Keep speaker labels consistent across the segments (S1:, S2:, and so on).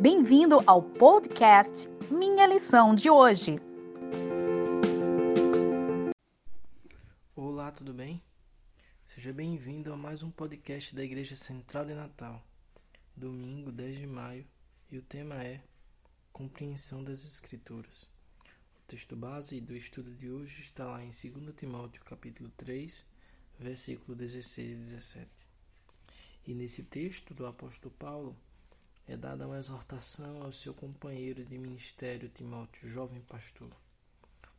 S1: Bem-vindo ao podcast Minha Lição de hoje.
S2: Olá, tudo bem? Seja bem-vindo a mais um podcast da Igreja Central de Natal, domingo 10 de maio, e o tema é Compreensão das Escrituras. O texto base do estudo de hoje está lá em 2 Timóteo, capítulo 3, versículo 16 e 17. E nesse texto do apóstolo Paulo, é dada uma exortação ao seu companheiro de ministério Timóteo, jovem pastor.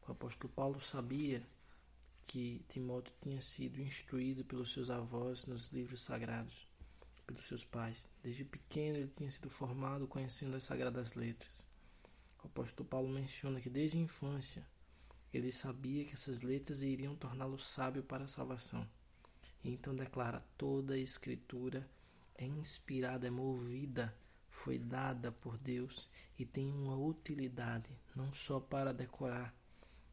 S2: O apóstolo Paulo sabia que Timóteo tinha sido instruído pelos seus avós nos livros sagrados, pelos seus pais. Desde pequeno ele tinha sido formado conhecendo as sagradas letras. O apóstolo Paulo menciona que desde a infância ele sabia que essas letras iriam torná-lo sábio para a salvação. E então declara: toda a escritura é inspirada, é movida foi dada por Deus e tem uma utilidade, não só para decorar.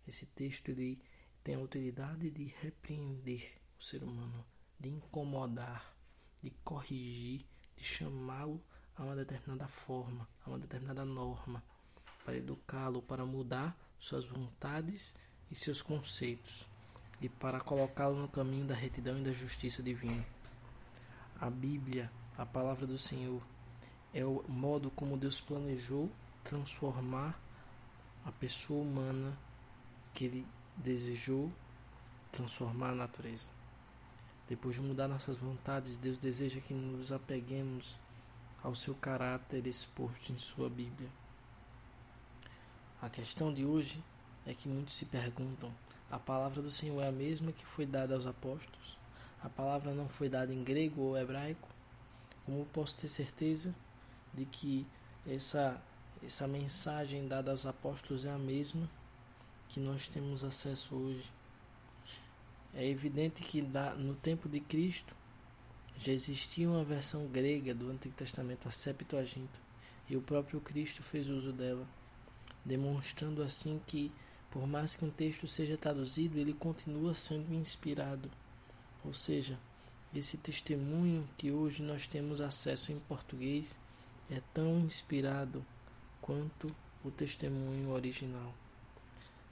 S2: Esse texto ele tem a utilidade de repreender o ser humano, de incomodar, de corrigir, de chamá-lo a uma determinada forma, a uma determinada norma, para educá-lo, para mudar suas vontades e seus conceitos, e para colocá-lo no caminho da retidão e da justiça divina. A Bíblia, a palavra do Senhor, é o modo como Deus planejou transformar a pessoa humana que Ele desejou transformar a natureza. Depois de mudar nossas vontades, Deus deseja que nos apeguemos ao seu caráter exposto em Sua Bíblia. A questão de hoje é que muitos se perguntam: a palavra do Senhor é a mesma que foi dada aos apóstolos? A palavra não foi dada em grego ou hebraico? Como posso ter certeza de que essa, essa mensagem dada aos apóstolos é a mesma que nós temos acesso hoje. É evidente que no tempo de Cristo já existia uma versão grega do Antigo Testamento, a Septuaginta, e o próprio Cristo fez uso dela, demonstrando assim que, por mais que um texto seja traduzido, ele continua sendo inspirado. Ou seja, esse testemunho que hoje nós temos acesso em português é tão inspirado quanto o testemunho original.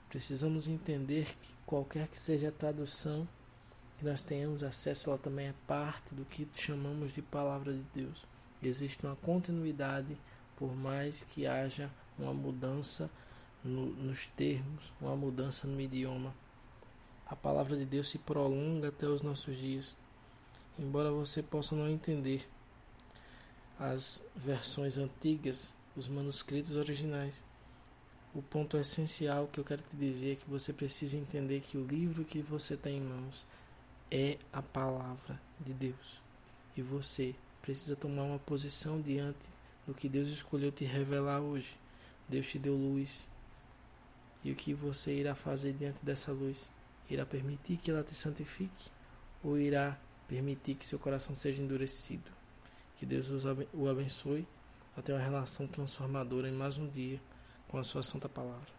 S2: Precisamos entender que qualquer que seja a tradução que nós tenhamos acesso, ela também é parte do que chamamos de palavra de Deus. Existe uma continuidade, por mais que haja uma mudança no, nos termos, uma mudança no idioma. A palavra de Deus se prolonga até os nossos dias, embora você possa não entender as versões antigas, os manuscritos originais. O ponto essencial que eu quero te dizer é que você precisa entender que o livro que você tem em mãos é a palavra de Deus. E você precisa tomar uma posição diante do que Deus escolheu te revelar hoje. Deus te deu luz. E o que você irá fazer diante dessa luz? Irá permitir que ela te santifique ou irá permitir que seu coração seja endurecido? Que Deus o abençoe a ter uma relação transformadora em mais um dia com a sua santa palavra.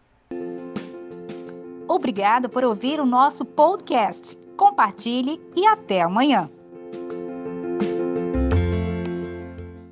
S1: Obrigado por ouvir o nosso podcast. Compartilhe e até amanhã.